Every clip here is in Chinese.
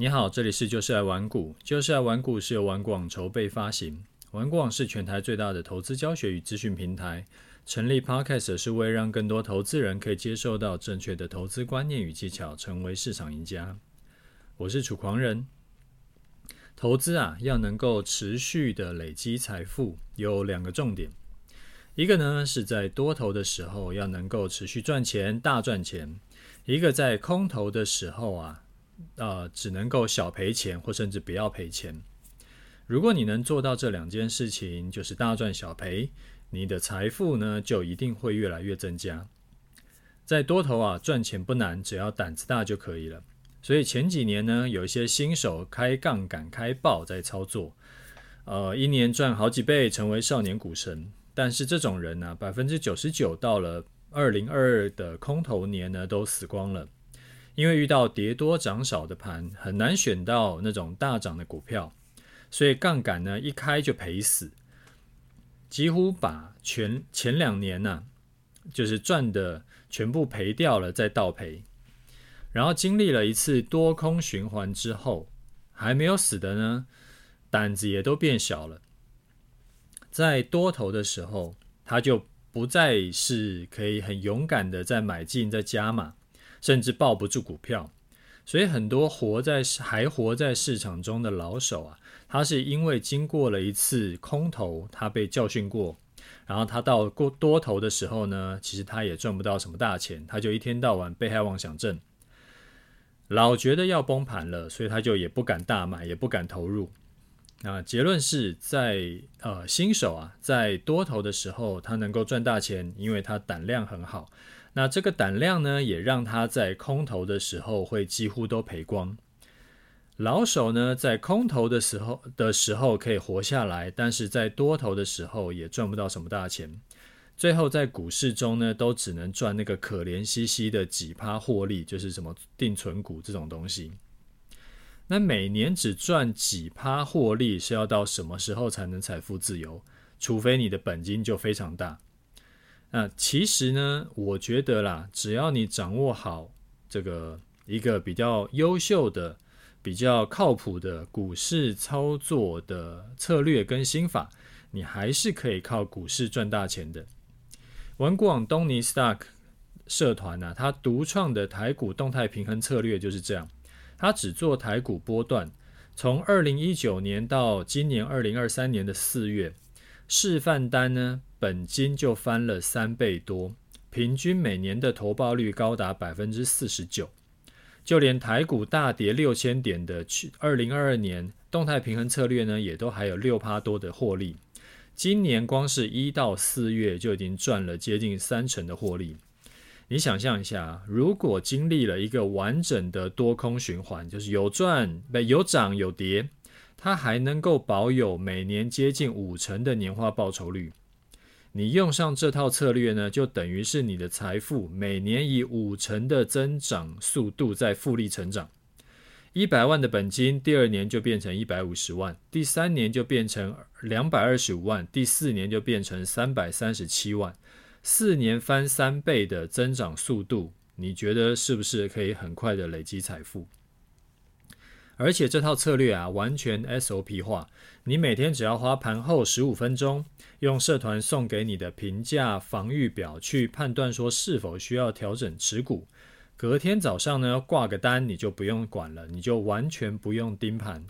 你好，这里是就是爱玩股，就是爱玩股是由玩广筹备发行，玩广是全台最大的投资教学与资讯平台。成立 Podcast 是为让更多投资人可以接受到正确的投资观念与技巧，成为市场赢家。我是楚狂人。投资啊，要能够持续的累积财富，有两个重点。一个呢是在多头的时候要能够持续赚钱，大赚钱；一个在空头的时候啊。呃，只能够小赔钱，或甚至不要赔钱。如果你能做到这两件事情，就是大赚小赔，你的财富呢就一定会越来越增加。在多头啊，赚钱不难，只要胆子大就可以了。所以前几年呢，有一些新手开杠杆开爆在操作，呃，一年赚好几倍，成为少年股神。但是这种人呢，百分之九十九到了二零二二的空头年呢，都死光了。因为遇到跌多涨少的盘，很难选到那种大涨的股票，所以杠杆呢一开就赔死，几乎把全前两年呢、就是赚的全部赔掉了，再倒赔。然后经历了一次多空循环之后，还没有死的呢，胆子也都变小了。在多头的时候，他就不再是可以很勇敢的在买进、在加码。甚至抱不住股票，所以很多活在还活在市场中的老手啊，他是因为经过了一次空头，他被教训过，然后他到过多头的时候呢，其实他也赚不到什么大钱，他就一天到晚被害妄想症，老觉得要崩盘了，所以他就也不敢大买，也不敢投入。那结论是在呃新手啊，在多头的时候，他能够赚大钱，因为他胆量很好。那这个胆量呢，也让他在空头的时候会几乎都赔光。老手呢，在空头的时候的时候可以活下来，但是在多头的时候也赚不到什么大钱。最后在股市中呢，都只能赚那个可怜兮兮的几趴获利，就是什么定存股这种东西。那每年只赚几趴获利，是要到什么时候才能财富自由？除非你的本金就非常大。那其实呢，我觉得啦，只要你掌握好这个一个比较优秀的、比较靠谱的股市操作的策略跟心法，你还是可以靠股市赚大钱的。文广东尼 Stock 社团呢、啊，他独创的台股动态平衡策略就是这样，他只做台股波段，从二零一九年到今年二零二三年的四月。示范单呢，本金就翻了三倍多，平均每年的投报率高达百分之四十九。就连台股大跌六千点的去二零二二年，动态平衡策略呢，也都还有六趴多的获利。今年光是一到四月就已经赚了接近三成的获利。你想象一下，如果经历了一个完整的多空循环，就是有赚有涨有跌。它还能够保有每年接近五成的年化报酬率。你用上这套策略呢，就等于是你的财富每年以五成的增长速度在复利成长。一百万的本金，第二年就变成一百五十万，第三年就变成两百二十五万，第四年就变成三百三十七万。四年翻三倍的增长速度，你觉得是不是可以很快的累积财富？而且这套策略啊，完全 SOP 化。你每天只要花盘后十五分钟，用社团送给你的评价防御表去判断说是否需要调整持股。隔天早上呢，挂个单，你就不用管了，你就完全不用盯盘。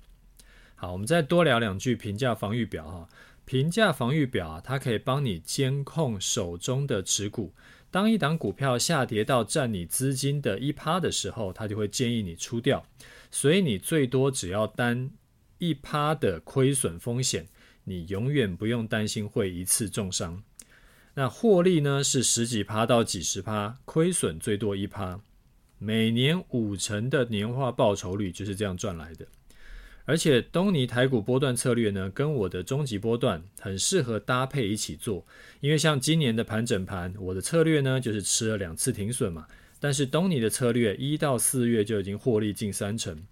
好，我们再多聊两句评价防御表哈。评价防御表啊，它可以帮你监控手中的持股。当一档股票下跌到占你资金的一趴的时候，它就会建议你出掉。所以你最多只要担一趴的亏损风险，你永远不用担心会一次重伤。那获利呢，是十几趴到几十趴，亏损最多一趴，每年五成的年化报酬率就是这样赚来的。而且东尼台股波段策略呢，跟我的终极波段很适合搭配一起做，因为像今年的盘整盘，我的策略呢就是吃了两次停损嘛。但是东尼的策略一到四月就已经获利近三成，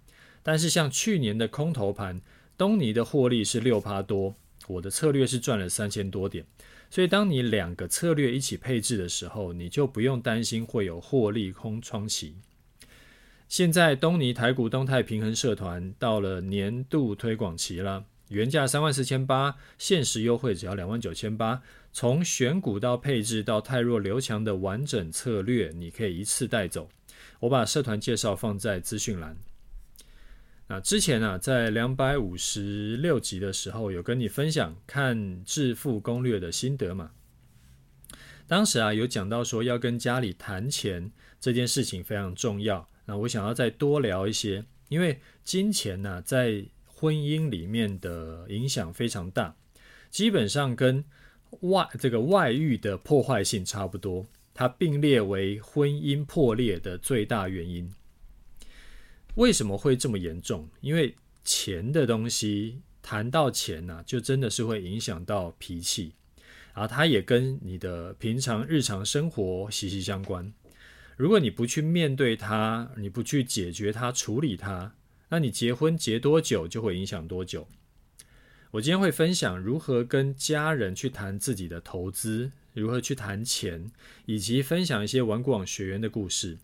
但是像去年的空头盘，东尼的获利是六趴多，我的策略是赚了三千多点，所以当你两个策略一起配置的时候，你就不用担心会有获利空窗期。现在东尼台股动态平衡社团到了年度推广期了，原价三万四千八，限时优惠只要两万九千八。从选股到配置到汰弱留强的完整策略，你可以一次带走。我把社团介绍放在资讯栏。那之前啊，在两百五十六集的时候，有跟你分享看致富攻略的心得嘛？当时啊，有讲到说要跟家里谈钱这件事情非常重要。那我想要再多聊一些，因为金钱呢、在婚姻里面的影响非常大，基本上跟外这个外遇的破坏性差不多，它并列为婚姻破裂的最大原因。为什么会这么严重？因为钱的东西，谈到钱呢、啊，就真的是会影响到脾气，啊，它也跟你的平常日常生活息息相关。如果你不去面对它，你不去解决它、处理它，那你结婚结多久就会影响多久。我今天会分享如何跟家人去谈自己的投资，如何去谈钱，以及分享一些玩股网学员的故事。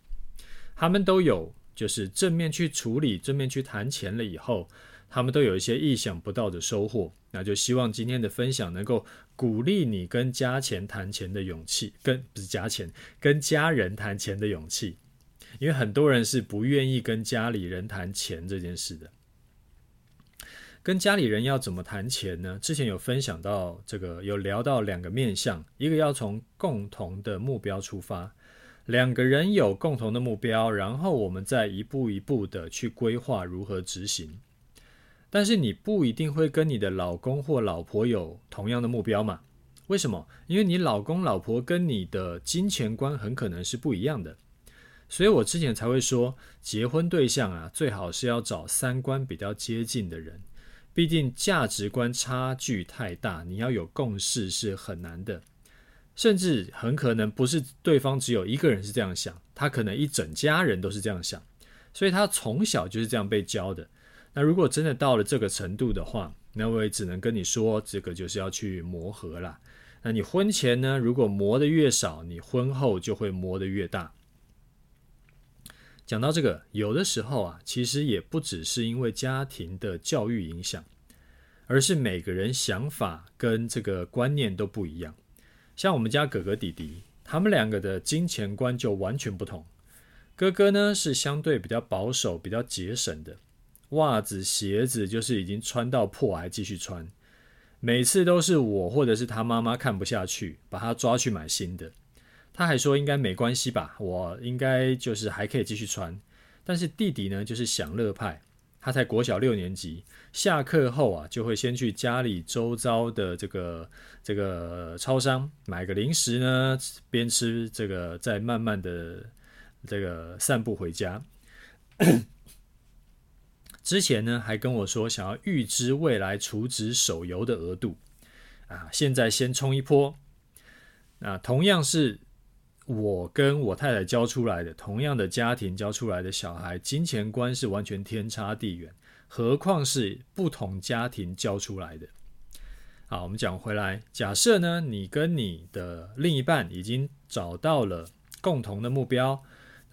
他们都有就是正面去处理、正面去谈钱了以后，他们都有一些意想不到的收获。那就希望今天的分享能够鼓励你跟家钱谈钱的勇气，跟不是家钱，跟家人谈钱的勇气。因为很多人是不愿意跟家里人谈钱这件事的。跟家里人要怎么谈钱呢？之前有分享到这个，有聊到两个面向，一个要从共同的目标出发，两个人有共同的目标，然后我们再一步一步的去规划如何执行。但是你不一定会跟你的老公或老婆有同样的目标嘛？为什么？因为你老公老婆跟你的金钱观很可能是不一样的，所以我之前才会说，结婚对象啊，最好是要找三观比较接近的人，毕竟价值观差距太大，你要有共识是很难的，甚至很可能不是对方只有一个人是这样想，他可能一整家人都是这样想，所以他从小就是这样被教的。那如果真的到了这个程度的话，那我也只能跟你说，这个就是要去磨合啦。那你婚前呢，如果磨得越少，你婚后就会磨得越大。讲到这个，有的时候啊，其实也不只是因为家庭的教育影响，而是每个人想法跟这个观念都不一样。像我们家哥哥弟弟，他们两个的金钱观就完全不同。哥哥呢，是相对比较保守、比较节省的。袜子、鞋子就是已经穿到破还继续穿，每次都是我或者是他妈妈看不下去，把他抓去买新的。他还说应该没关系吧，我应该就是还可以继续穿。但是弟弟呢，就是享乐派，他才国小六年级，下课后啊就会先去家里周遭的这个这个超商买个零食呢，边吃这个再慢慢的这个散步回家。之前呢，还跟我说想要预支未来储值手游的额度，啊，现在先冲一波。那同样是我跟我太太教出来的，同样的家庭教出来的小孩，金钱观是完全天差地远，何况是不同家庭教出来的。好，我们讲回来，假设呢，你跟你的另一半已经找到了共同的目标。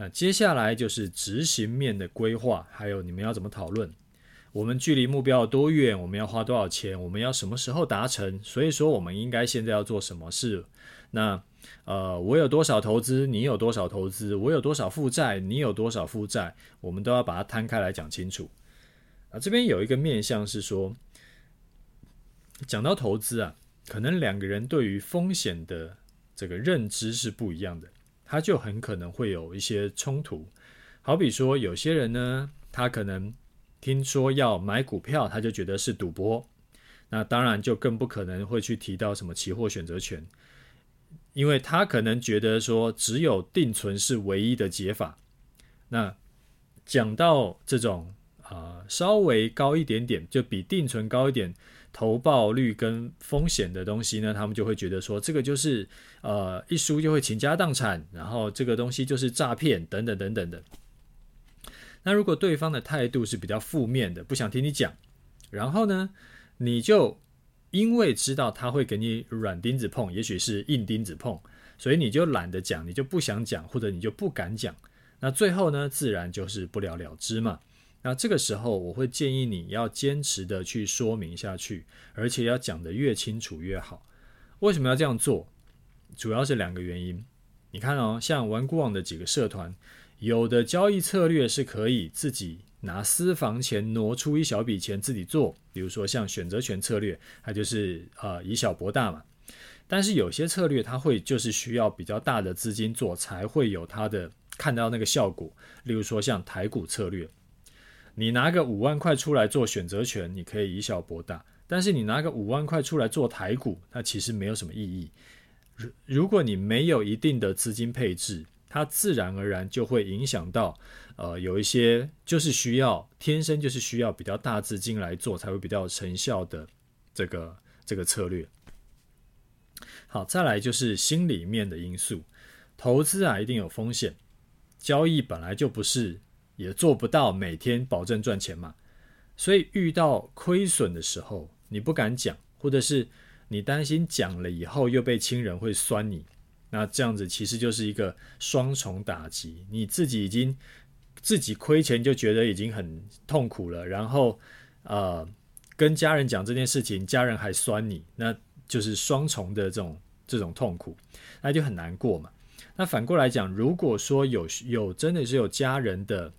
那接下来就是执行面的规划，还有你们要怎么讨论？我们距离目标有多远？我们要花多少钱？我们要什么时候达成？所以说，我们应该现在要做什么事？那呃，我有多少投资？你有多少投资？我有多少负债？你有多少负债？我们都要把它摊开来讲清楚。啊，这边有一个面向是说，讲到投资啊，可能两个人对于风险的这个认知是不一样的。他就很可能会有一些冲突，好比说有些人呢，他可能听说要买股票，他就觉得是赌博，那当然就更不可能会去提到什么期货选择权，因为他可能觉得说只有定存是唯一的解法。那讲到这种、稍微高一点点，就比定存高一点。投报率跟风险的东西呢，他们就会觉得说，这个就是呃一输就会倾家荡产，然后这个东西就是诈骗等等等等的。那如果对方的态度是比较负面的，不想听你讲，然后呢，你就因为知道他会给你软钉子碰，也许是硬钉子碰，所以你就懒得讲，你就不想讲，或者你就不敢讲。那最后呢，自然就是不了了之嘛。那这个时候，我会建议你要坚持的去说明下去，而且要讲得越清楚越好。为什么要这样做？主要是两个原因。你看哦，像玩股网的几个社团，有的交易策略是可以自己拿私房钱挪出一小笔钱自己做，比如说像选择权策略，它就是呃以小博大嘛。但是有些策略它会就是需要比较大的资金做，才会有它的看到那个效果。例如说像台股策略。你拿个五万块出来做选择权，你可以以小博大；但是你拿个五万块出来做台股，它其实没有什么意义。如如果你没有一定的资金配置，它自然而然就会影响到，呃，有一些就是需要天生就是需要比较大资金来做才会比较有成效的这个这个策略。好，再来就是心里面的因素，投资啊一定有风险，交易本来就不是。也做不到每天保证赚钱嘛，所以遇到亏损的时候，你不敢讲，或者是你担心讲了以后又被亲人会酸你，那这样子其实就是一个双重打击。你自己已经自己亏钱就觉得已经很痛苦了，然后呃跟家人讲这件事情，家人还酸你，那就是双重的这种这种痛苦，那就很难过嘛。那反过来讲，如果说有有真的是有家人的。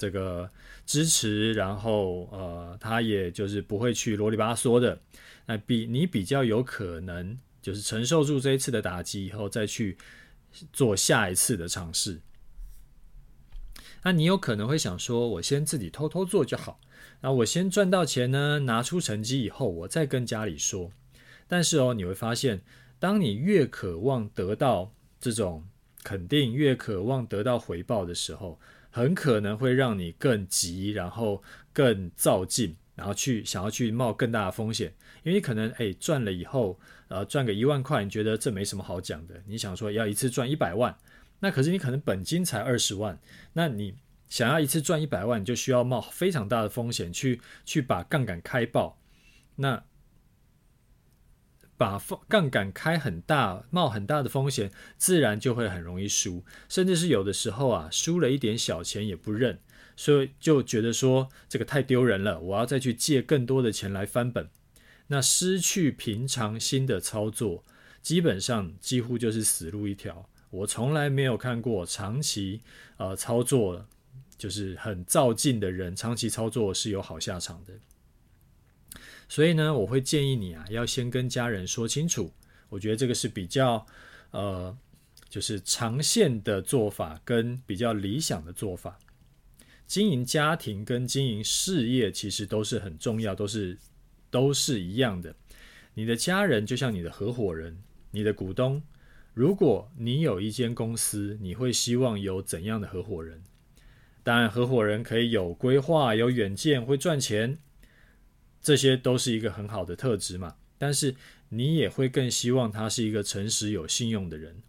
这个支持，然后呃，他也就是不会去啰里吧嗦的，那比你比较有可能就是承受住这一次的打击以后，再去做下一次的尝试。那你有可能会想说，我先自己偷偷做就好，那我先赚到钱呢，拿出成绩以后，我再跟家里说。但是哦，你会发现，当你越渴望得到这种肯定，越渴望得到回报的时候，很可能会让你更急，然后更躁进，然后去想要去冒更大的风险，因为你可能诶赚了以后，呃赚个一万块，你觉得这没什么好讲的，你想说要一次赚一百万，那可是你可能本金才二十万，那你想要一次赚一百万，你就需要冒非常大的风险去去把杠杆开爆，那。把杠杆开很大，冒很大的风险，自然就会很容易输，甚至是有的时候啊，输了一点小钱也不认，所以就觉得说这个太丢人了，我要再去借更多的钱来翻本，那失去平常心的操作，基本上几乎就是死路一条。我从来没有看过长期呃操作就是很躁进的人，长期操作是有好下场的。所以呢，我会建议你啊，要先跟家人说清楚。我觉得这个是比较，呃，就是长线的做法跟比较理想的做法。经营家庭跟经营事业其实都是很重要，都是都是一样的。你的家人就像你的合伙人，你的股东。如果你有一间公司，你会希望有怎样的合伙人？当然，合伙人可以有规划、有远见、会赚钱。这些都是一个很好的特质嘛，但是你也会更希望他是一个诚实有信用的人。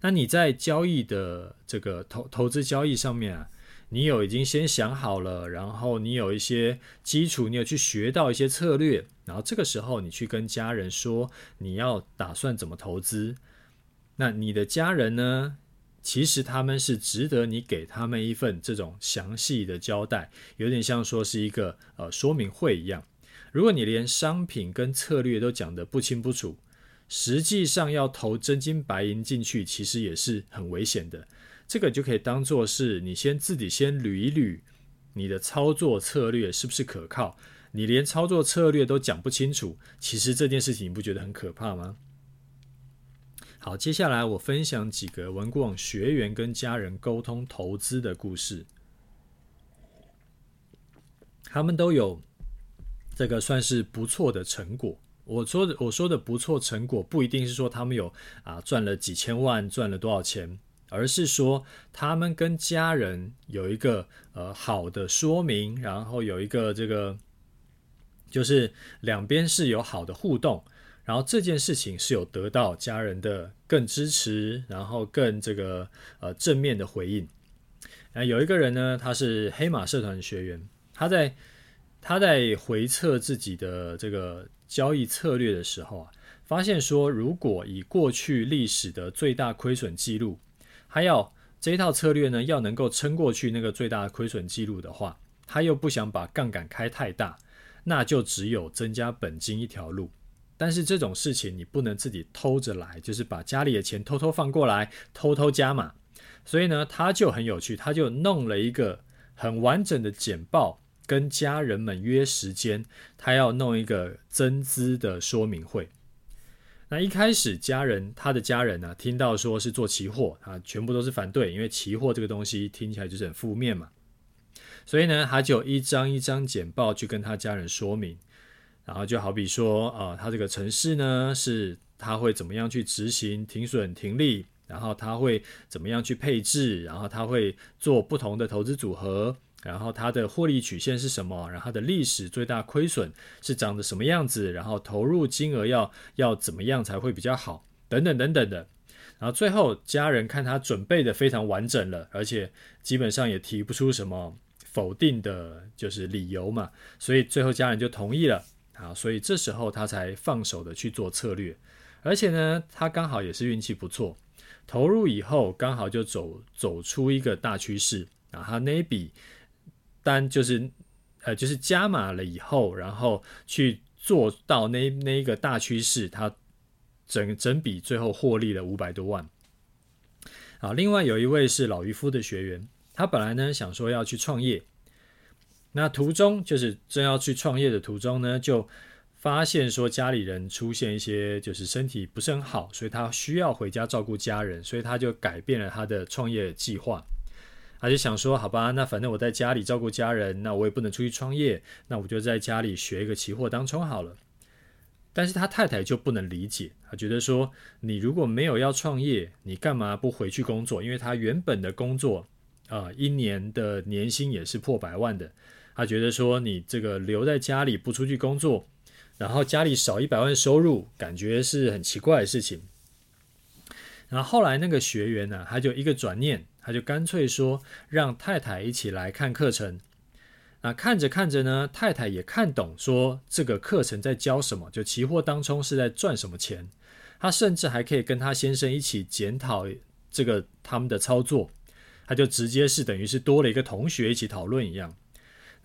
那你在交易的这个投投资交易上面啊，你有已经先想好了，然后你有一些基础，你有去学到一些策略，然后这个时候你去跟家人说你要打算怎么投资，那你的家人呢？其实他们是值得你给他们一份这种详细的交代，有点像说是一个呃说明会一样。如果你连商品跟策略都讲得不清不楚，实际上要投真金白银进去，其实也是很危险的。这个就可以当做是你先自己先捋一捋你的操作策略是不是可靠。你连操作策略都讲不清楚，其实这件事情你不觉得很可怕吗？好，接下来我分享几个玩股网学员跟家人沟通投资的故事。他们都有这个算是不错的成果。我说的我说的不错成果，不一定是说他们有啊赚了几千万，赚了多少钱，而是说他们跟家人有一个呃好的说明，然后有一个这个就是两边是有好的互动。然后这件事情是有得到家人的更支持，然后更这个呃正面的回应。那有一个人呢，他是黑马社团的学员，他在他在回测自己的这个交易策略的时候啊，发现说，如果以过去历史的最大亏损记录，还要这一套策略呢，要能够撑过去那个最大亏损记录的话，他又不想把杠杆开太大，那就只有增加本金一条路。但是这种事情你不能自己偷着来，就是把家里的钱偷偷放过来，偷偷加码。所以呢，他就很有趣，他就弄了一个很完整的简报，跟家人们约时间，他要弄一个增资的说明会。那一开始，家人他的家人呢、听到说是做期货啊，全部都是反对，因为期货这个东西听起来就是很负面嘛。所以呢，他就一张一张简报去跟他家人说明，然后就好比说啊，他这个城市呢，是他会怎么样去执行停损停利，然后他会怎么样去配置，然后他会做不同的投资组合。然后它的获利曲线是什么？然后它的历史最大亏损是长得什么样子？然后投入金额要要怎么样才会比较好？等等等等的。然后最后家人看他准备的非常完整了，而且基本上也提不出什么否定的，就是理由嘛。所以最后家人就同意了。啊，所以这时候他才放手的去做策略。而且呢，他刚好也是运气不错，投入以后刚好就走走出一个大趋势。啊他那一笔。单就是，呃，就是加码了以后，然后去做到那那一个大趋势，他整整笔最后获利了五百多万。啊，另外有一位是老渔夫的学员，他本来呢想说要去创业，那途中就是正要去创业的途中呢，就发现说家里人出现一些就是身体不是很好，所以他需要回家照顾家人，所以他就改变了他的创业计划。他就想说，好吧，那反正我在家里照顾家人，那我也不能出去创业，那我就在家里学一个期货当冲好了。但是他太太就不能理解，他觉得说，你如果没有要创业，你干嘛不回去工作？因为他原本的工作，啊、一年的年薪也是破百万的。他觉得说，你这个留在家里不出去工作，然后家里少一百万收入，感觉是很奇怪的事情。然后后来那个学员呢、他就一个转念。他就干脆说让太太一起来看课程。那看着看着呢，太太也看懂，说这个课程在教什么，就期货当冲是在赚什么钱。他甚至还可以跟他先生一起检讨这个他们的操作。他就直接是等于是多了一个同学一起讨论一样。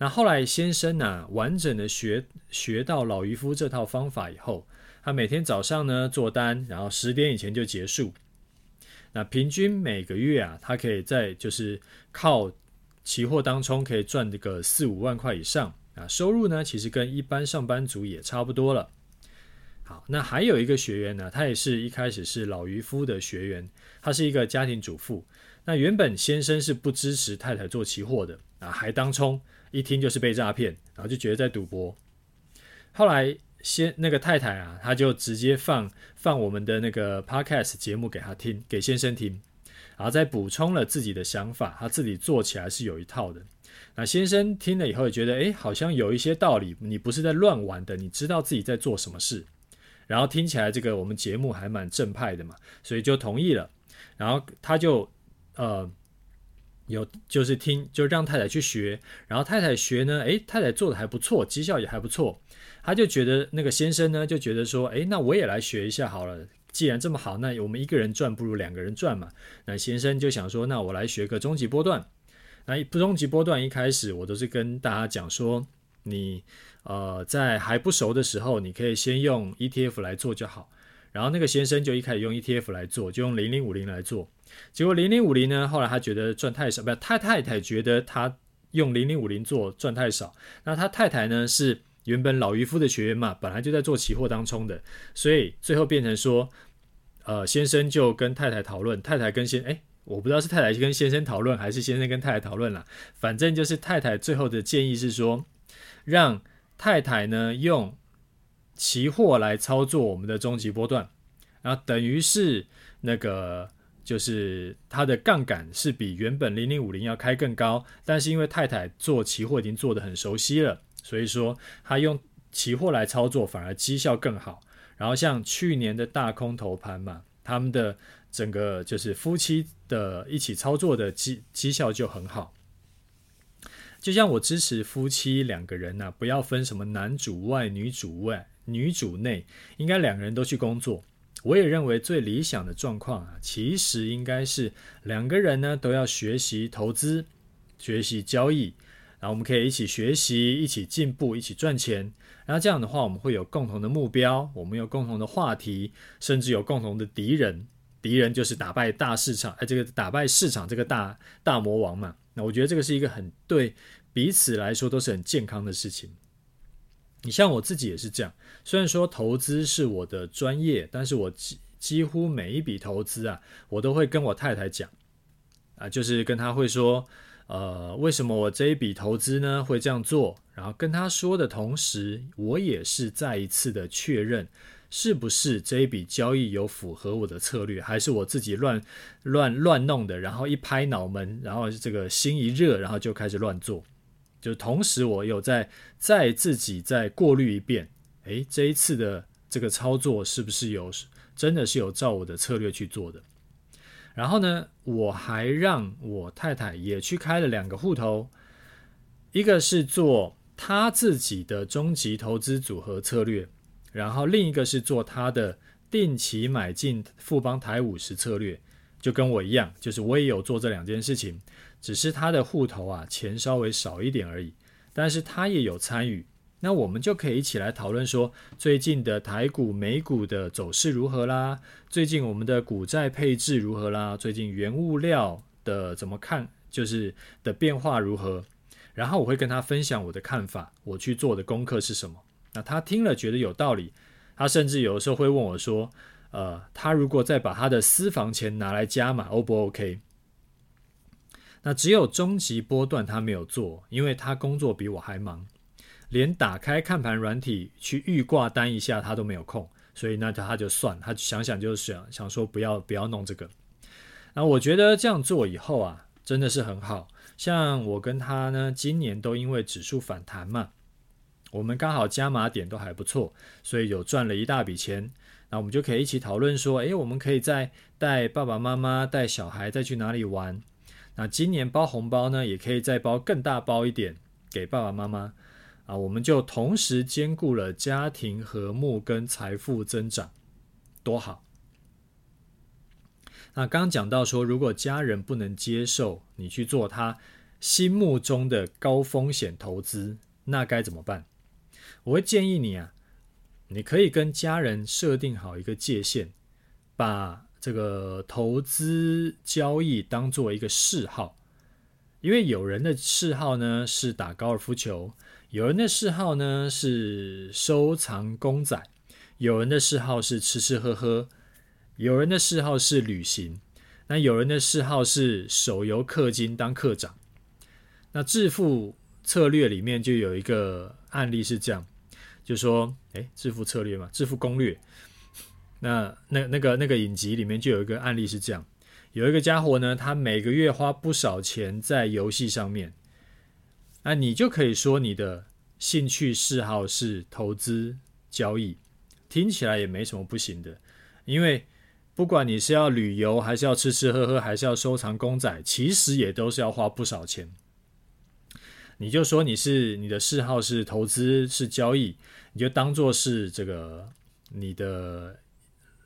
那后来先生呢、完整的学学到老渔夫这套方法以后，他每天早上呢做单，然后十点以前就结束。那平均每个月啊，他可以在就是靠期货当冲可以赚这个四五万块以上啊，收入呢其实跟一般上班族也差不多了。好，那还有一个学员呢，他也是一开始是老渔夫的学员，他是一个家庭主妇。那原本先生是不支持太太做期货的啊，还当冲，一听就是被诈骗，然后就觉得在赌博。后来。先那个太太啊，她就直接放放我们的那个 podcast 节目给他听，给先生听，然后再补充了自己的想法，他自己做起来是有一套的。那先生听了以后也觉得，诶，好像有一些道理，你不是在乱玩的，你知道自己在做什么事。然后听起来这个我们节目还蛮正派的嘛，所以就同意了。然后他就呃有就是听，就让太太去学，然后太太学呢，诶，太太做的还不错，绩效也还不错。他就觉得那个先生呢，就觉得说，诶，那我也来学一下好了。既然这么好，那我们一个人赚不如两个人赚嘛。那先生就想说，那我来学个终极波段。那终极波段一开始我都是跟大家讲说，你呃在还不熟的时候，你可以先用 ETF 来做就好。然后那个先生就一开始用 ETF 来做，就用零零五零来做。结果零零五零呢，后来他觉得赚太少，不，他太太觉得他用零零五零做赚太少。那他太太呢是。原本老渔夫的学员嘛，本来就在做期货当冲的，所以最后变成说，呃，先生就跟太太讨论，太太跟先，哎，我不知道是太太跟先生讨论，还是先生跟太太讨论啦。反正就是太太最后的建议是说，让太太呢用期货来操作我们的终极波段，然后等于是那个就是他的杠杆是比原本零零五零要开更高，但是因为太太做期货已经做得很熟悉了。所以说，他用期货来操作，反而绩效更好。然后像去年的大空头盘嘛，他们的整个就是夫妻的一起操作的绩绩效就很好。就像我支持夫妻两个人呐、不要分什么男主外、女主外、女主内，应该两个人都去工作。我也认为最理想的状况啊，其实应该是两个人呢都要学习投资、学习交易，然后我们可以一起学习、一起进步、一起赚钱。然后这样的话，我们会有共同的目标，我们有共同的话题，甚至有共同的敌人。敌人就是打败大市场，哎，这个打败市场这个大大魔王嘛。那我觉得这个是一个很对彼此来说都是很健康的事情。你像我自己也是这样，虽然说投资是我的专业，但是我几几乎每一笔投资啊，我都会跟我太太讲，啊，就是跟她会说，呃，为什么我这一笔投资呢会这样做？然后跟她说的同时，我也是再一次的确认，是不是这一笔交易有符合我的策略，还是我自己乱乱乱弄的？然后一拍脑门，然后这个心一热，然后就开始乱做。就同时，我有在再自己再过滤一遍，诶，这一次的这个操作是不是有真的是有照我的策略去做的？然后呢，我还让我太太也去开了两个户头，一个是做她自己的终极投资组合策略，然后另一个是做她的定期买进富邦台五十策略，就跟我一样，就是我也有做这两件事情。只是他的户头啊，钱稍微少一点而已，但是他也有参与，那我们就可以一起来讨论说，最近的台股、美股的走势如何啦？最近我们的股债配置如何啦？最近原物料的怎么看，就是的变化如何？然后我会跟他分享我的看法，我去做的功课是什么？那他听了觉得有道理，他甚至有的时候会问我说，呃，他如果再把他的私房钱拿来加码，O 不 OK？那只有终极波段他没有做，因为他工作比我还忙，连打开看盘软体去预挂单一下他都没有空，所以那他就算，他想想就是想想说不要不要弄这个。那我觉得这样做以后啊，真的是很好。像我跟他呢，今年都因为指数反弹嘛，我们刚好加码点都还不错，所以有赚了一大笔钱。那我们就可以一起讨论说，诶，我们可以再带爸爸妈妈带小孩再去哪里玩。那今年包红包呢，也可以再包更大包一点给爸爸妈妈啊，我们就同时兼顾了家庭和睦跟财富增长，多好。那刚讲到说，如果家人不能接受你去做他心目中的高风险投资，那该怎么办？我会建议你啊，你可以跟家人设定好一个界限，把。这个投资交易当做一个嗜好，因为有人的嗜好呢是打高尔夫球，有人的嗜好呢是收藏公仔，有人的嗜好是吃吃喝喝，有人的嗜好是旅行，那有人的嗜好是手游氪金当课长。那致富策略里面就有一个案例是这样，就说，诶，致富策略嘛，致富攻略。那那那个那个影集里面就有一个案例是这样，有一个家伙呢，他每个月花不少钱在游戏上面，那你就可以说你的兴趣嗜好是投资交易，听起来也没什么不行的，因为不管你是要旅游，还是要吃吃喝喝，还是要收藏公仔，其实也都是要花不少钱。你就说你是你的嗜好是投资是交易，你就当做是这个你的。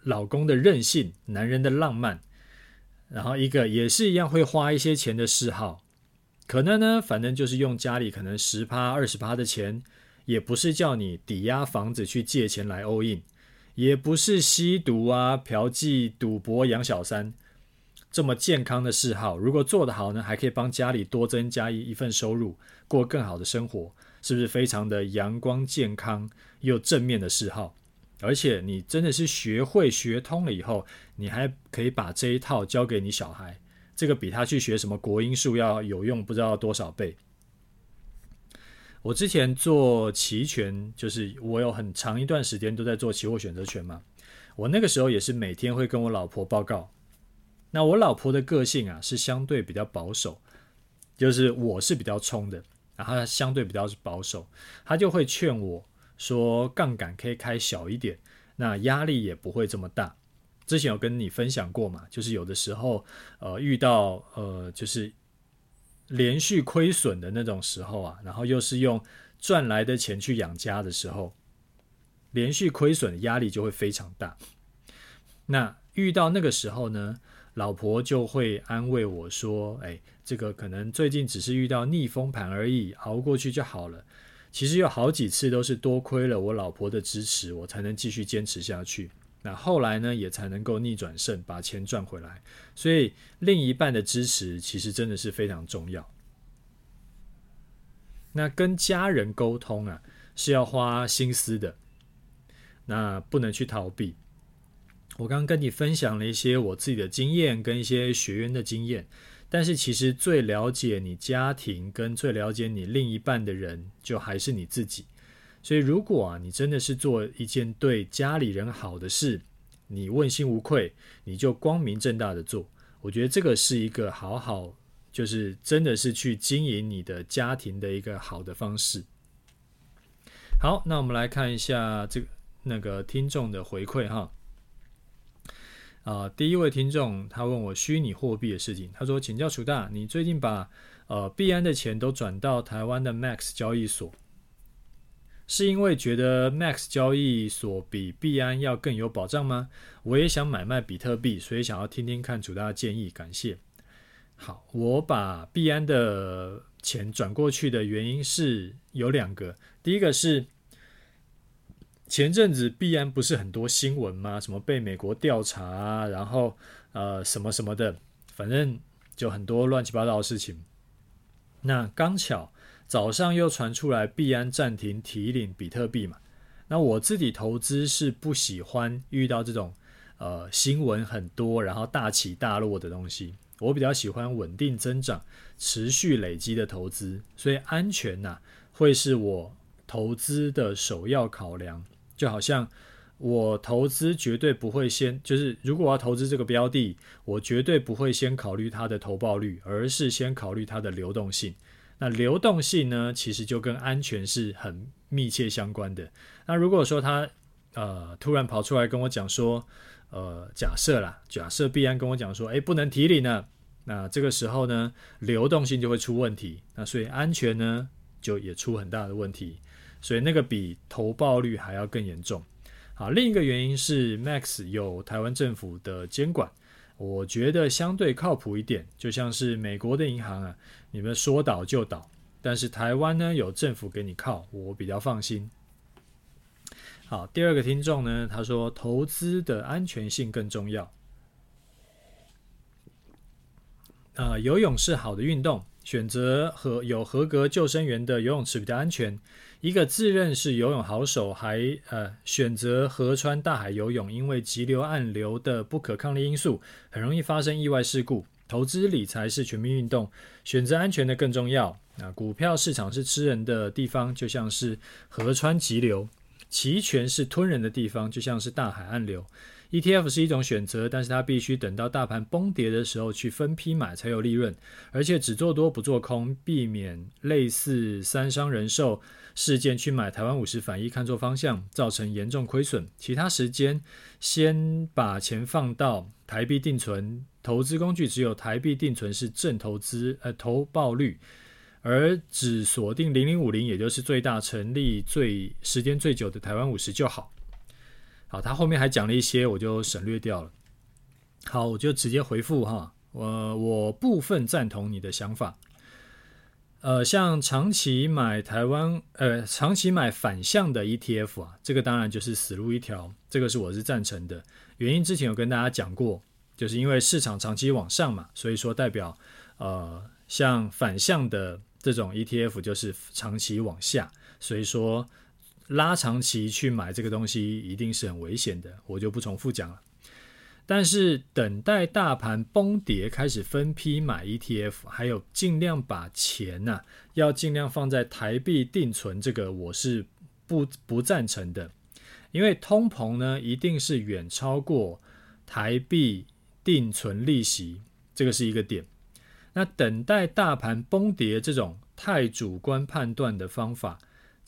老公的任性，男人的浪漫，然后一个也是一样会花一些钱的嗜好，可能呢，反正就是用家里可能十趴二十趴的钱，也不是叫你抵押房子去借钱来 all in，也不是吸毒啊、嫖妓、赌博、养小三这么健康的嗜好。如果做得好呢，还可以帮家里多增加一一份收入，过更好的生活，是不是非常的阳光、健康又正面的嗜好？而且你真的是学会学通了以后，你还可以把这一套教给你小孩，这个比他去学什么国英数要有用不知道多少倍。我之前做期权，就是我有很长一段时间都在做期货选择权嘛。我那个时候也是每天会跟我老婆报告。那我老婆的个性啊是相对比较保守，就是我是比较冲的，然后她相对比较保守，她就会劝我。说杠杆可以开小一点，那压力也不会这么大。之前有跟你分享过嘛，就是有的时候，呃，遇到呃，就是连续亏损的那种时候啊，然后又是用赚来的钱去养家的时候，连续亏损的压力就会非常大。那遇到那个时候呢，老婆就会安慰我说：“哎，这个可能最近只是遇到逆风盘而已，熬过去就好了。”其实有好几次都是多亏了我老婆的支持，我才能继续坚持下去。那后来呢，也才能够逆转胜，把钱赚回来。所以另一半的支持其实真的是非常重要。那跟家人沟通啊，是要花心思的，那不能去逃避。我刚刚跟你分享了一些我自己的经验，跟一些学员的经验。但是其实最了解你家庭跟最了解你另一半的人，就还是你自己。所以如果啊，你真的是做一件对家里人好的事，你问心无愧，你就光明正大的做。我觉得这个是一个好好，就是真的是去经营你的家庭的一个好的方式。好，那我们来看一下这个那个听众的回馈哈。啊、第一位听众他问我虚拟货币的事情，他说：“请教楚大，你最近把呃币安的钱都转到台湾的 Max 交易所，是因为觉得 Max 交易所比币安要更有保障吗？我也想买卖比特币，所以想要听听看楚大的建议，感谢。”好，我把币安的钱转过去的原因是有两个，第一个是。前阵子币安不是很多新闻吗？什么被美国调查，然后呃什么什么的，反正就很多乱七八糟的事情。那刚巧早上又传出来币安暂停提领比特币嘛。那我自己投资是不喜欢遇到这种呃新闻很多，然后大起大落的东西。我比较喜欢稳定增长、持续累积的投资，所以安全呐、会是我投资的首要考量。就好像我投资绝对不会先，就是如果我要投资这个标的，我绝对不会先考虑它的投报率，而是先考虑它的流动性。那流动性呢，其实就跟安全是很密切相关的。那如果说他呃突然跑出来跟我讲说，呃假设啦，假设必安跟我讲说，诶不能提领呢，那这个时候呢，流动性就会出问题，那所以安全呢就也出很大的问题。所以那个比投报率还要更严重。好，另一个原因是 Max 有台湾政府的监管，我觉得相对靠谱一点。就像是美国的银行啊，你们说倒就倒，但是台湾呢有政府给你靠，我比较放心。好，第二个听众呢，他说投资的安全性更重要。呃，游泳是好的运动，选择和有合格救生员的游泳池比较安全。一个自认是游泳好手还，呃选择河川大海游泳，因为急流暗流的不可抗力因素，很容易发生意外事故。投资理财是全民运动，选择安全的更重要。啊，股票市场是吃人的地方，就像是河川急流；期权是吞人的地方，就像是大海暗流。ETF 是一种选择，但是它必须等到大盘崩跌的时候去分批买才有利润，而且只做多不做空，避免类似三商人寿事件去买台湾五十反一看错方向，造成严重亏损。其他时间先把钱放到台币定存，投资工具只有台币定存是正投资呃投报率，而只锁定零零五零，也就是最大成立最时间最久的台湾五十就好。好，他后面还讲了一些，我就省略掉了。好，我就直接回复哈，我我部分赞同你的想法。呃，像长期买台湾，呃，长期买反向的 ETF 啊，这个当然就是死路一条，这个是我是赞成的。原因之前有跟大家讲过，就是因为市场长期往上嘛，所以说代表呃，像反向的这种 ETF 就是长期往下，所以说。拉长期去买这个东西一定是很危险的，我就不重复讲了。但是等待大盘崩跌开始分批买 ETF，还有尽量把钱呐、要尽量放在台币定存，这个我是不不赞成的，因为通膨呢一定是远超过台币定存利息，这个是一个点。那等待大盘崩跌这种太主观判断的方法。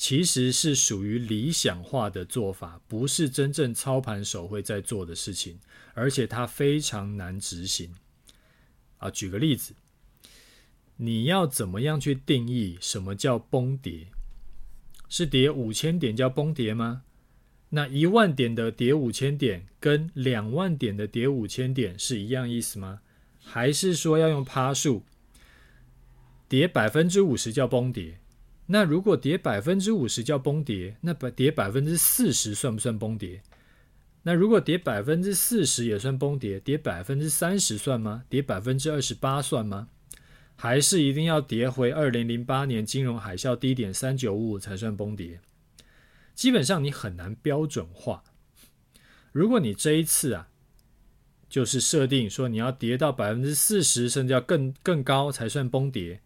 其实是属于理想化的做法，不是真正操盘手会在做的事情，而且它非常难执行。啊，举个例子，你要怎么样去定义什么叫崩跌？是跌五千点叫崩跌吗？那一万点的跌五千点，跟两万点的跌五千点是一样意思吗？还是说要用趴数？跌百分之五十叫崩跌？那如果跌百分之五十叫崩跌，那百跌百分之四十算不算崩跌？那如果跌百分之四十也算崩跌，跌百分之三十算吗？跌百分之二十八算吗？还是一定要跌回二零零八年金融海啸低点三九五五才算崩跌？基本上你很难标准化。如果你这一次啊，就是设定说你要跌到百分之四十，甚至要更更高才算崩跌，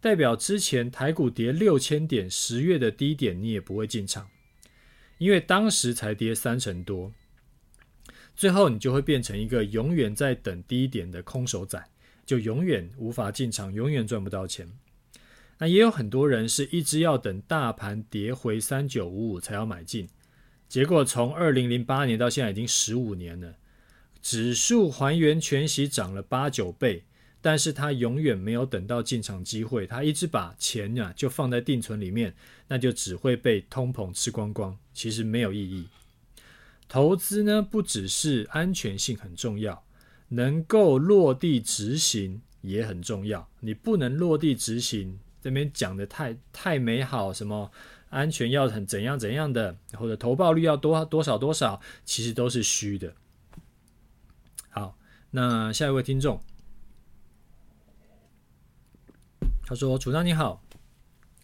代表之前台股跌六千点，十月的低点你也不会进场，因为当时才跌三成多，最后你就会变成一个永远在等低点的空手仔，就永远无法进场，永远赚不到钱。那也有很多人是一直要等大盘跌回三九五五才要买进，结果从二零零八年到现在已经十五年了，指数还原全息涨了八九倍，但是他永远没有等到进场机会，他一直把钱呢就放在定存里面，那就只会被通膨吃光光，其实没有意义。投资呢，不只是安全性很重要，能够落地执行也很重要，你不能落地执行。这边讲的太太美好，什么安全要很怎样怎样的，或者投报率要多多少多少，其实都是虚的。好，那下一位听众，他说：“楚大你好，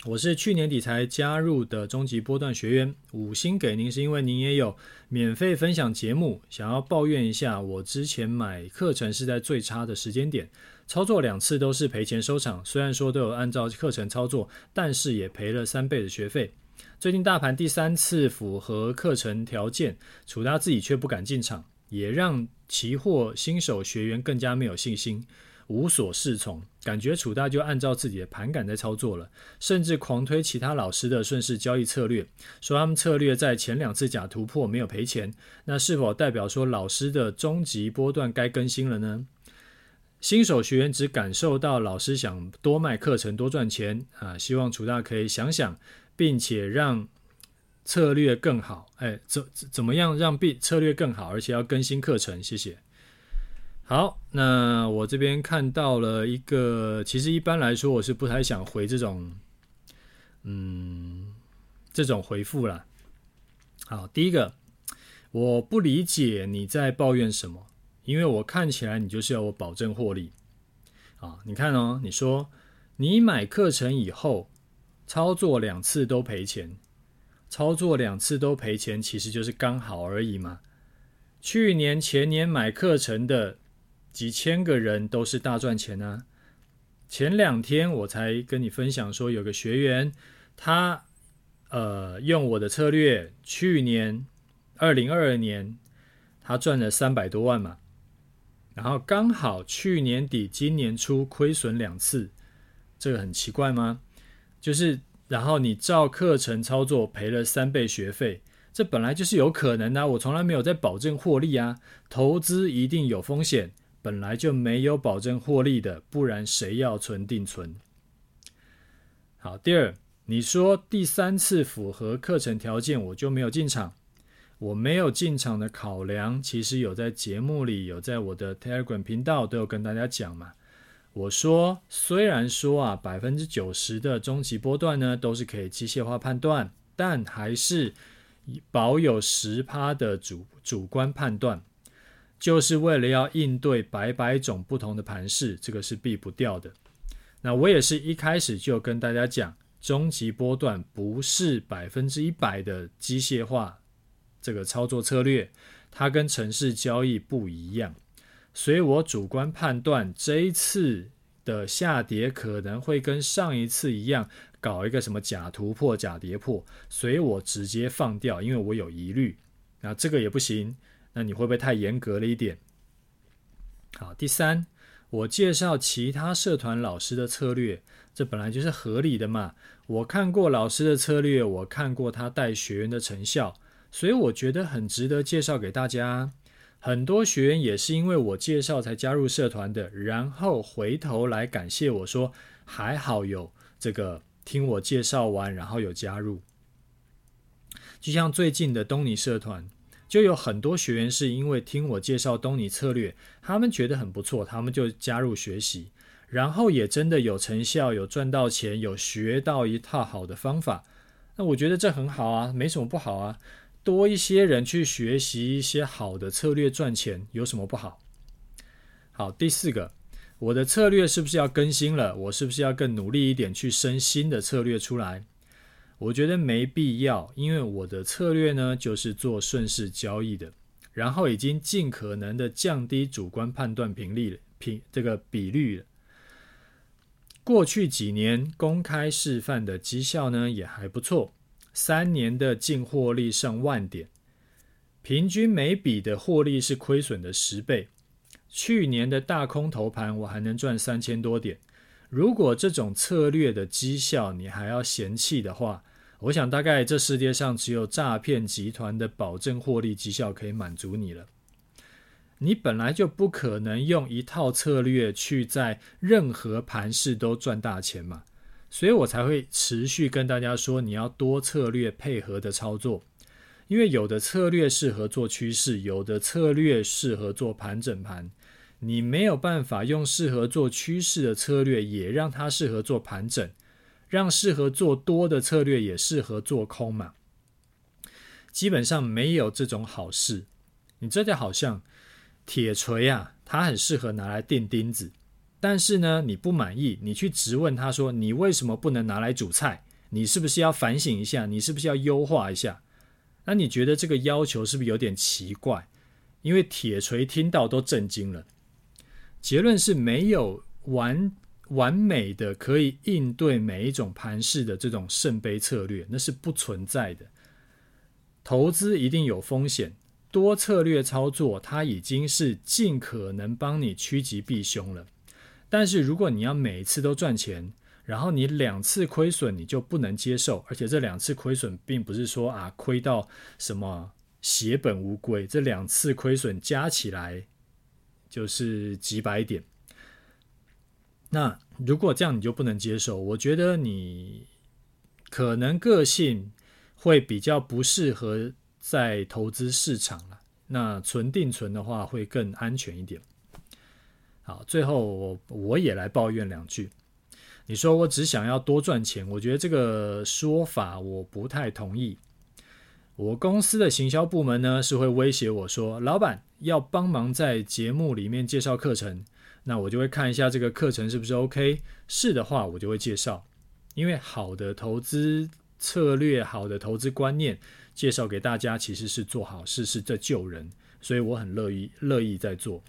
我是去年底才加入的终极波段学员，五星给您是因为您也有免费分享节目，想要抱怨一下，我之前买课程是在最差的时间点。”操作两次都是赔钱收场，虽然说都有按照课程操作，但是也赔了三倍的学费。最近大盘第三次符合课程条件，楚大自己却不敢进场，也让期货新手学员更加没有信心，无所适从。感觉楚大就按照自己的盘感在操作了，甚至狂推其他老师的顺势交易策略，说他们策略在前两次假突破没有赔钱，那是否代表说老师的终极波段该更新了呢？新手学员只感受到老师想多卖课程多赚钱啊，希望楚大可以想想，并且让策略更好。哎，怎怎么样让必策略更好，而且要更新课程？谢谢。好，那我这边看到了一个，其实一般来说我是不太想回这种，嗯，这种回复啦。好，第一个，我不理解你在抱怨什么。因为我看起来你就是要我保证获利，啊，你看哦，你说你买课程以后操作两次都赔钱，操作两次都赔钱，其实就是刚好而已嘛。去年前年买课程的几千个人都是大赚钱啊。前两天我才跟你分享说，有个学员他呃用我的策略，去年二零二二年他赚了三百多万嘛。然后刚好去年底、今年初亏损两次，这个很奇怪吗？就是然后你照课程操作赔了三倍学费，这本来就是有可能的啊。我从来没有在保证获利啊，投资一定有风险，本来就没有保证获利的，不然谁要存定存？好，第二，你说第三次符合课程条件，我就没有进场。我没有进场的考量，其实有在节目里，有在我的 Telegram 频道都有跟大家讲嘛。我说，虽然说啊，百分之九十的终极波段呢都是可以机械化判断，但还是保有十趴的主主观判断，就是为了要应对百百种不同的盘势，这个是避不掉的。那我也是一开始就跟大家讲，终极波段不是百分之一百的机械化。这个操作策略，它跟城市交易不一样，所以我主观判断这一次的下跌可能会跟上一次一样，搞一个什么假突破、假跌破，所以我直接放掉，因为我有疑虑。那这个也不行，那你会不会太严格了一点？好，第三，我介绍其他社团老师的策略，这本来就是合理的嘛。我看过老师的策略，我看过他带学员的成效。所以我觉得很值得介绍给大家。很多学员也是因为我介绍才加入社团的，然后回头来感谢我说还好有这个听我介绍完，然后有加入。就像最近的东尼社团，就有很多学员是因为听我介绍东尼策略，他们觉得很不错，他们就加入学习，然后也真的有成效，有赚到钱，有学到一套好的方法。那我觉得这很好啊，没什么不好啊。多一些人去学习一些好的策略赚钱，有什么不好？好，第四个，我的策略是不是要更新了？我是不是要更努力一点去生新的策略出来？我觉得没必要，因为我的策略呢，就是做顺势交易的，然后已经尽可能的降低主观判断频率了频这个比率了。过去几年公开示范的绩效呢，也还不错，三年的净获利上万点，平均每笔的获利是亏损的十倍。去年的大空头盘，我还能赚三千多点。如果这种策略的绩效你还要嫌弃的话，我想大概这世界上只有诈骗集团的保证获利绩效可以满足你了。你本来就不可能用一套策略去在任何盘势都赚大钱嘛，所以我才会持续跟大家说，你要多策略配合的操作，因为有的策略适合做趋势，有的策略适合做盘整盘。你没有办法用适合做趋势的策略，也让它适合做盘整，让适合做多的策略也适合做空嘛？基本上没有这种好事。你这就好像铁锤啊，它很适合拿来钉钉子，但是呢，你不满意，你去质问他说：“你为什么不能拿来煮菜？你是不是要反省一下？你是不是要优化一下？”那你觉得这个要求是不是有点奇怪？因为铁锤听到都震惊了。结论是没有完完美的可以应对每一种盘势的这种圣杯策略，那是不存在的。投资一定有风险，多策略操作它已经是尽可能帮你趋吉避凶了。但是如果你要每一次都赚钱，然后你两次亏损你就不能接受，而且这两次亏损并不是说啊亏到什么血本无归，这两次亏损加起来。就是几百点，那如果这样你就不能接受，我觉得你可能个性会比较不适合在投资市场了。那存定存的话会更安全一点。好，最后我我也来抱怨两句。你说我只想要多赚钱，我觉得这个说法我不太同意。我公司的行销部门呢，是会威胁我说，老板要帮忙在节目里面介绍课程，那我就会看一下这个课程是不是 OK，是的话我就会介绍，因为好的投资策略、好的投资观念介绍给大家，其实是做好事，是在救人，所以我很乐意乐意在做。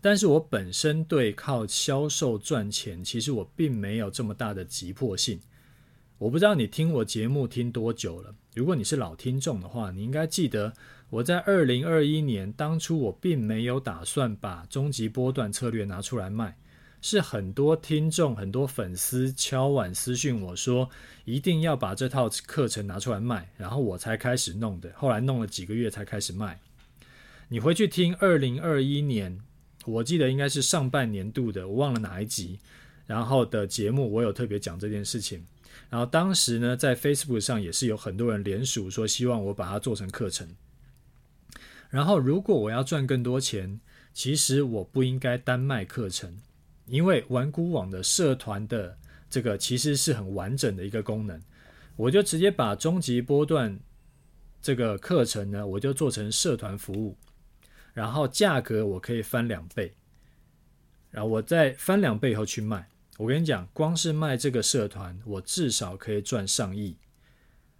但是我本身对靠销售赚钱，其实我并没有这么大的急迫性。我不知道你听我节目听多久了。如果你是老听众的话，你应该记得我在二零二一年当初，我并没有打算把终极波段策略拿出来卖，是很多听众、很多粉丝敲碗私讯我说，一定要把这套课程拿出来卖，然后我才开始弄的。后来弄了几个月才开始卖。你回去听二零二一年，我记得应该是上半年度的，我忘了哪一集，然后的节目我有特别讲这件事情。然后当时呢，在 Facebook 上也是有很多人联署说，希望我把它做成课程。然后，如果我要赚更多钱，其实我不应该单卖课程，因为玩股网的社团的这个其实是很完整的一个功能。我就直接把终极波段这个课程呢，我就做成社团服务，然后价格我可以翻两倍，然后我再翻两倍以后去卖。我跟你讲，光是卖这个社团，我至少可以赚上亿。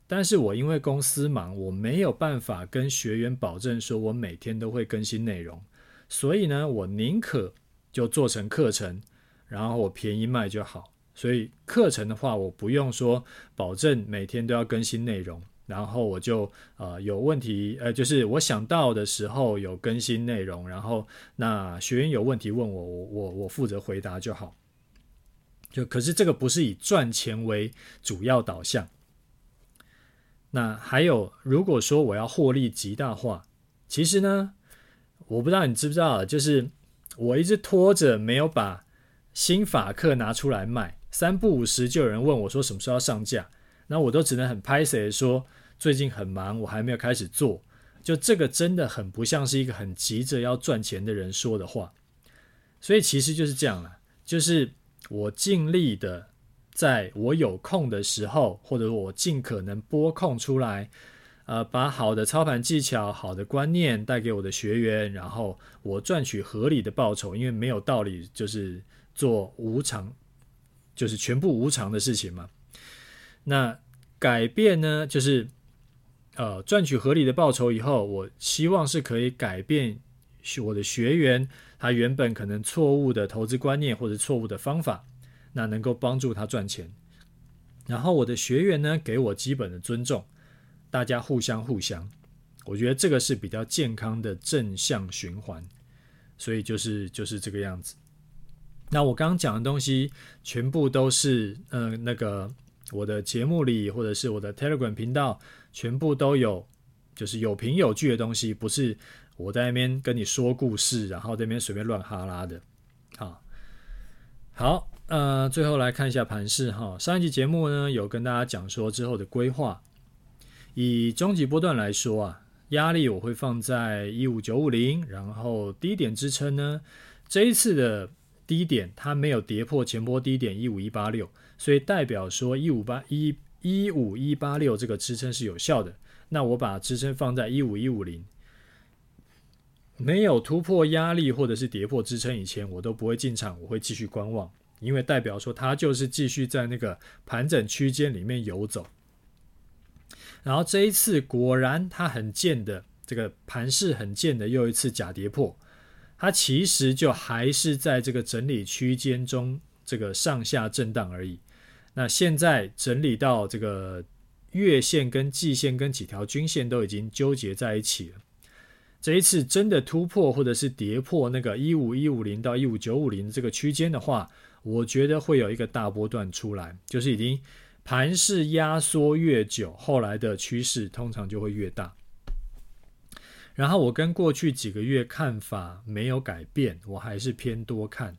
但是我因为公司忙，我没有办法跟学员保证说我每天都会更新内容，所以呢，我宁可就做成课程，然后我便宜卖就好。所以课程的话，我不用说保证每天都要更新内容，然后我就呃有问题，呃就是我想到的时候有更新内容，然后那学员有问题问我，我我我负责回答就好。就可是这个不是以赚钱为主要导向。那还有，如果说我要获利极大化，其实呢，我不知道你知不知道，就是我一直拖着没有把新法课拿出来卖，三不五时就有人问我说什么时候要上架，那我都只能很拍谢说最近很忙，我还没有开始做。就这个真的很不像是一个很急着要赚钱的人说的话。所以其实就是这样了，就是我尽力的在我有空的时候，或者我尽可能拨空出来。呃，把好的操盘技巧、好的观念带给我的学员，然后我赚取合理的报酬，因为没有道理就是做无偿，就是全部无偿的事情嘛。那改变呢，就是呃赚取合理的报酬以后，我希望是可以改变我的学员他原本可能错误的投资观念或者错误的方法，那能够帮助他赚钱。然后我的学员呢，给我基本的尊重。大家互相互相，我觉得这个是比较健康的正向循环，所以就是就是这个样子。那我刚刚讲的东西全部都是，嗯、呃，那个我的节目里或者是我的 Telegram 频道全部都有，就是有凭有据的东西，不是我在那边跟你说故事，然后这边随便乱哈拉的。好，好，呃，最后来看一下盘势哈。上一集节目呢有跟大家讲说之后的规划。以中级波段来说啊，压力我会放在一五九五零，然后低点支撑呢，这一次的低点它没有跌破前波低点一五一八六，所以代表说一五八一一五一八六这个支撑是有效的。那我把支撑放在一五一五零，没有突破压力或者是跌破支撑以前，我都不会进场，我会继续观望，因为代表说它就是继续在那个盘整区间里面游走。然后这一次果然它很贱的，这个盘势很贱的又一次假跌破，它其实就还是在这个整理区间中这个上下震荡而已。那现在整理到这个月线跟季线跟几条均线都已经纠结在一起了。这一次真的突破或者是跌破那个一五一五零到一五九五零这个区间的话，我觉得会有一个大波段出来，就是已经。盘势压缩越久，后来的趋势通常就会越大。然后我跟过去几个月看法没有改变，我还是偏多看。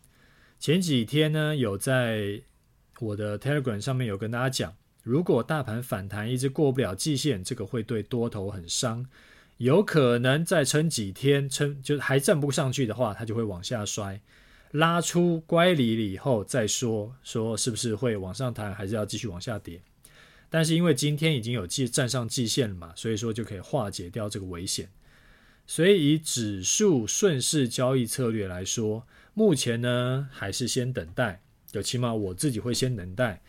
前几天呢，有在我的 Telegram 上面有跟大家讲，如果大盘反弹一直过不了季线，这个会对多头很伤，有可能再撑几天，撑就还站不上去的话，它就会往下摔。拉出乖离了以后再说，说是不是会往上弹，还是要继续往下跌？但是因为今天已经有季站上季线了嘛，所以说就可以化解掉这个危险。所以以指数顺势交易策略来说，目前呢还是先等待，就起码我自己会先等待，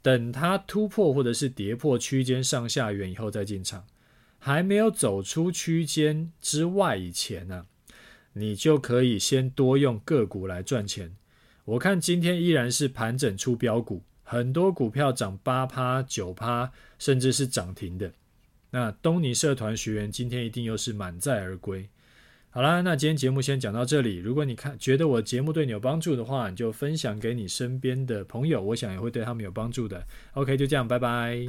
等它突破或者是跌破区间上下缘以后再进场。还没有走出区间之外以前呢、啊。你就可以先多用个股来赚钱。我看今天依然是盘整出标股，很多股票涨八趴、九趴，甚至是涨停的。那东尼社团学员今天一定又是满载而归。好啦，那今天节目先讲到这里。如果你看觉得我节目对你有帮助的话，你就分享给你身边的朋友，我想也会对他们有帮助的。OK，就这样，拜拜。